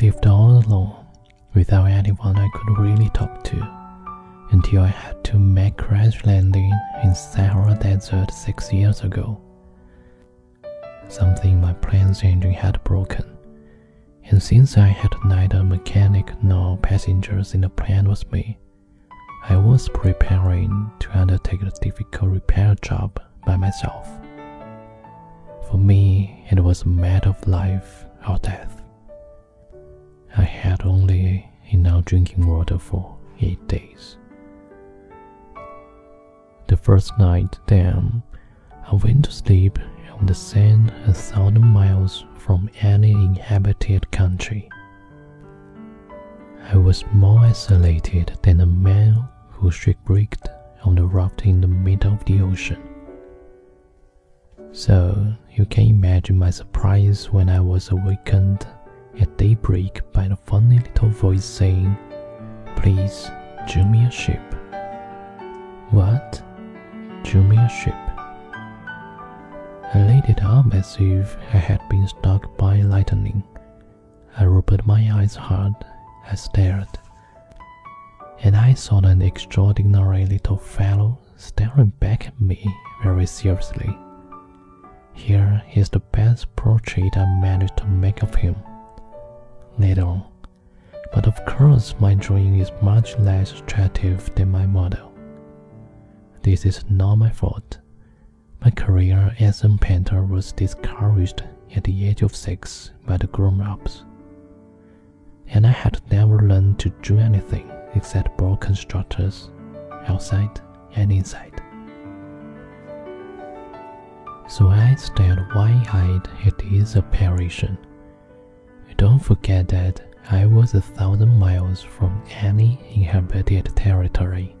lived all alone, without anyone I could really talk to, until I had to make crash landing in Sahara Desert six years ago. Something in my plane's engine had broken, and since I had neither mechanic nor passengers in the plane with me, I was preparing to undertake a difficult repair job by myself. For me, it was a matter of life or death. I had only enough drinking water for eight days. The first night, then, I went to sleep on the sand a thousand miles from any inhabited country. I was more isolated than a man who shipwrecked on the raft in the middle of the ocean. So you can imagine my surprise when I was awakened at daybreak by a funny little voice saying, Please, do me a ship. What? Do me a ship? I laid it up as if I had been struck by lightning. I rubbed my eyes hard. I stared. And I saw an extraordinary little fellow staring back at me very seriously. Here is the best portrait I managed to make of him. Later on. But of course, my drawing is much less attractive than my model. This is not my fault. My career as a painter was discouraged at the age of six by the grown ups. And I had never learned to do anything except broken structures, outside and inside. So I stared wide-eyed at his apparition. Don't forget that I was a thousand miles from any inhabited territory.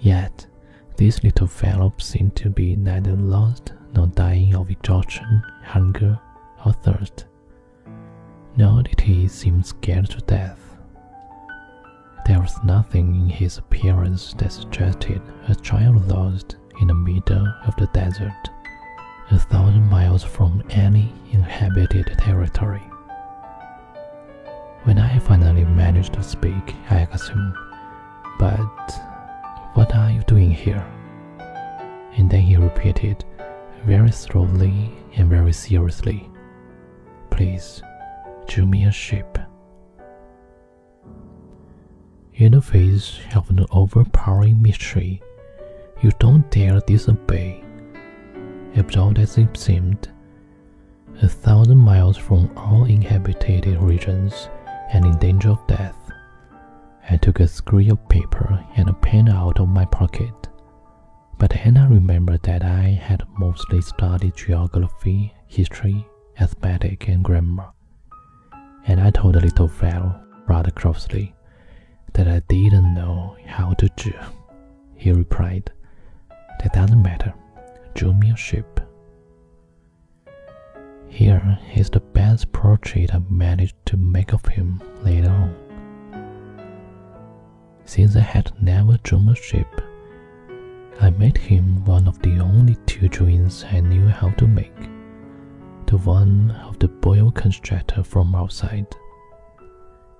Yet, this little fellow seemed to be neither lost nor dying of exhaustion, hunger, or thirst. Nor did he seem scared to death. There was nothing in his appearance that suggested a child lost in the middle of the desert, a thousand miles from any inhabited territory. When I finally managed to speak, I asked him, But what are you doing here? And then he repeated, very slowly and very seriously, Please, do me a ship. In the face of an overpowering mystery, you don't dare disobey. Absorbed as it seemed, a thousand miles from all inhabited regions and in danger of death, I took a scrap of paper and a pen out of my pocket. But then I remembered that I had mostly studied geography, history, arithmetic, and grammar. And I told the little fellow rather crossly that I didn't know how to do. He replied, that doesn't matter. Drew me a ship. Here is the best portrait I managed to make of him later on. Since I had never drawn a ship, I made him one of the only two drawings I knew how to make. The one of the boa constrictor from outside.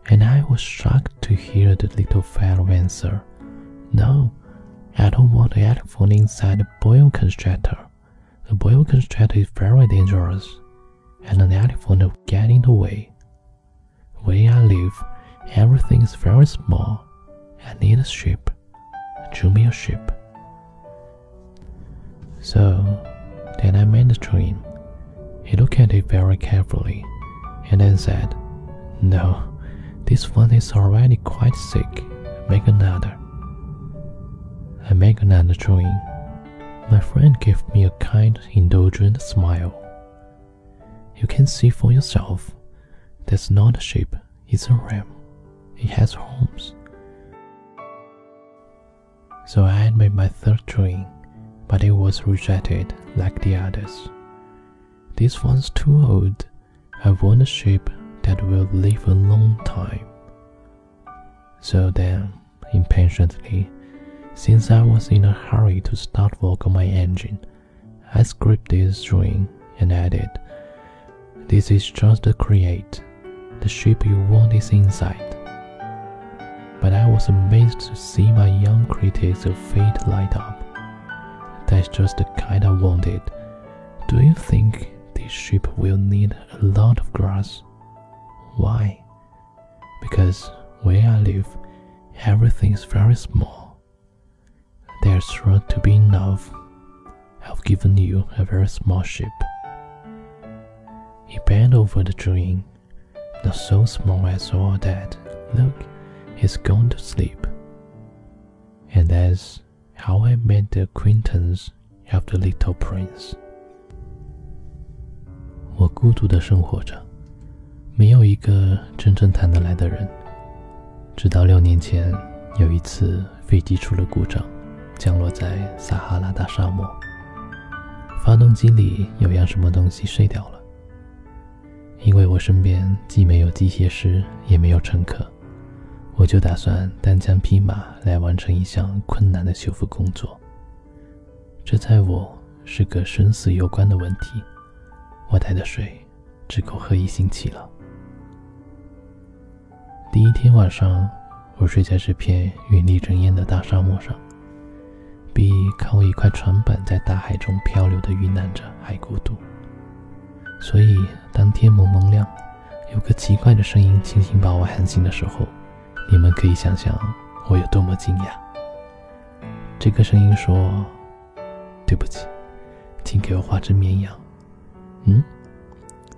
And I was shocked to hear the little fellow answer, No, I don't want the elephant inside a boa constrictor. A boa constrictor is very dangerous, and an elephant will get in the way. Where I live, everything is very small. I need a ship. Drew me a ship. So, then I made the drawing. He looked at it very carefully, and then said, No, this one is already quite sick. Make another. I make another drawing. My friend gave me a kind, indulgent smile. You can see for yourself. That's not a ship, it's a ram. It has horns. So I had made my third drawing, but it was rejected like the others. This one's too old. I want a ship that will live a long time. So then, impatiently, since I was in a hurry to start work on my engine, I scrapped this drawing and added, This is just a create, the shape you want is inside. But I was amazed to see my young critics fate light up. That's just the kind I wanted. Do you think this ship will need a lot of grass? Why? Because where I live, everything is very small There's sure to be enough. I've given you a very small ship. He bent over the drawing, not so small as all that. Look, he's gone to sleep. And that's how I made the acquaintance of the little prince. 我孤独的生活着，没有一个真正谈得来的人。直到六年前，有一次飞机出了故障， 降落在撒哈拉大沙漠，发动机里有样什么东西碎掉了。因为我身边既没有机械师，也没有乘客，我就打算单枪匹马来完成一项困难的修复工作。这在我是个生死攸关的问题。我带的水只够喝一星期了。第一天晚上，我睡在这片云里人烟的大沙漠上，比靠一块船板在大海中漂流的遇难者还孤独。所以，当天蒙蒙亮，有个奇怪的声音轻轻把我喊醒的时候，你们可以想象我有多么惊讶。这个声音说：“对不起，请给我画只绵羊。”嗯，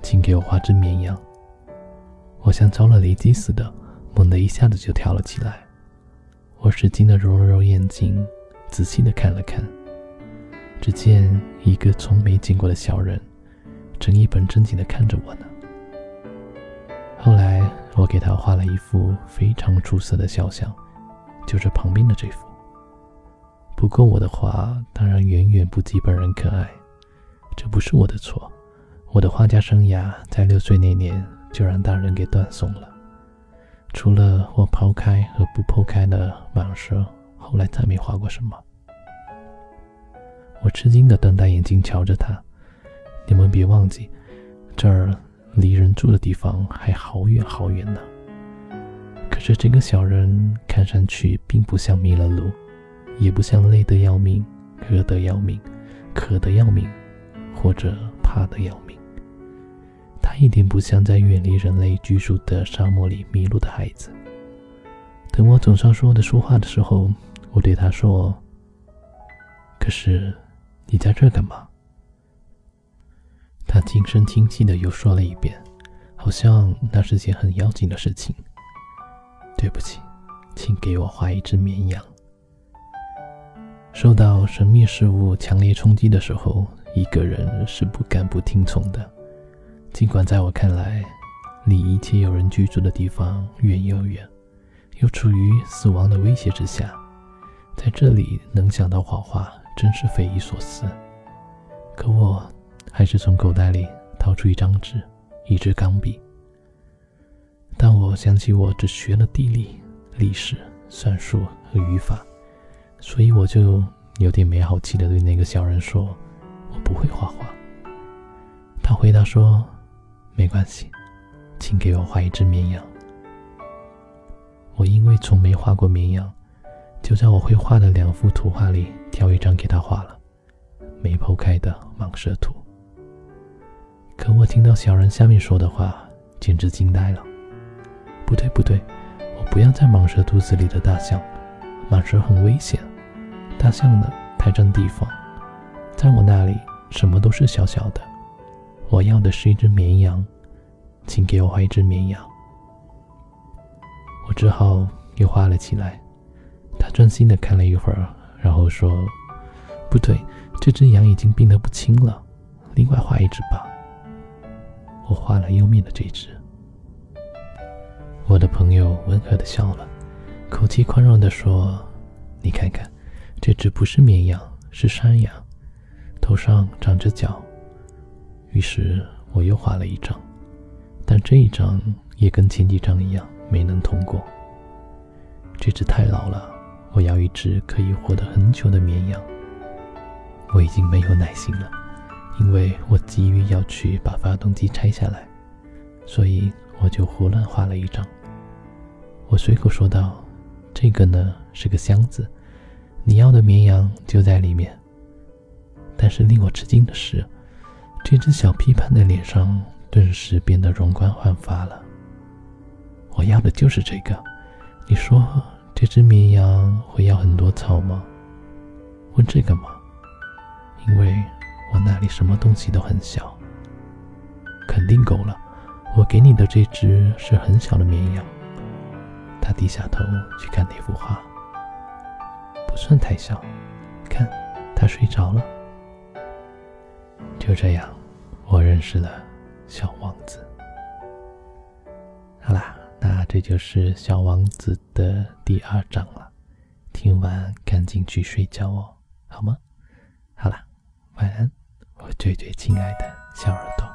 请给我画只绵羊。我像着了雷击似的，猛地一下子就跳了起来。我使劲地揉了揉眼睛，仔细地看了看，只见一个从没见过的小人，正一本正经地看着我呢。后来我给他画了一幅非常出色的肖像，就是旁边的这幅。不过我的画当然远远不及本人可爱，这不是我的错。我的画家生涯在六岁那年就让大人给断送了，除了我抛开和不抛开的蟒蛇，后来再没画过什么。我吃惊的瞪大眼睛瞧着他，你们别忘记，这儿离人住的地方还好远好远呢。可是这个小人看上去并不像迷了路，也不像累得要命、饿得要命、渴得要命，或者怕得要命。他一点不像在远离人类居住的沙漠里迷路的孩子。等我总算说的说话的时候，我对他说：“可是，你在这干嘛？”他轻声轻气的又说了一遍，好像那是件很要紧的事情。对不起，请给我画一只绵羊。受到神秘事物强烈冲击的时候，一个人是不敢不听从的。尽管在我看来，离一切有人居住的地方远又远，又处于死亡的威胁之下，在这里能想到画画，真是匪夷所思。可我还是从口袋里掏出一张纸、一支钢笔。当我想起我只学了地理、历史、算术和语法，所以我就有点没好气地对那个小人说：“我不会画画。”他回答说。没关系，请给我画一只绵羊。我因为从没画过绵羊，就在我会画的两幅图画里挑一张给他画了，没剖开的蟒蛇图。可我听到小人下面说的话，简直惊呆了。不对不对，我不要在蟒蛇肚子里的大象，蟒蛇很危险，大象呢太占地方，在我那里什么都是小小的。我要的是一只绵羊，请给我画一只绵羊。我只好又画了起来。专心的看了一会儿，然后说：“不对，这只羊已经病得不轻了，另外画一只吧。”我画了右面的这只。我的朋友温和的笑了，口气宽容的说：“你看看，这只不是绵羊，是山羊，头上长着角。”于是我又画了一张，但这一张也跟前几张一样没能通过。这只太老了，我要一只可以活得很久的绵羊。我已经没有耐心了，因为我急于要去把发动机拆下来，所以我就胡乱画了一张。我随口说道：“这个呢是个箱子，你要的绵羊就在里面。”但是令我吃惊的是，这只小批判的脸上顿时变得容光焕发了。我要的就是这个。你说这只绵羊会要很多草吗？问这个吗？因为我那里什么东西都很小。肯定够了。我给你的这只是很小的绵羊。他低下头去看那幅画，不算太小。看，他睡着了。就这样，我认识了小王子。好啦，这就是小王子的第二章了。听完赶紧去睡觉哦，好吗？好啦，晚安。我最最亲爱的小耳朵。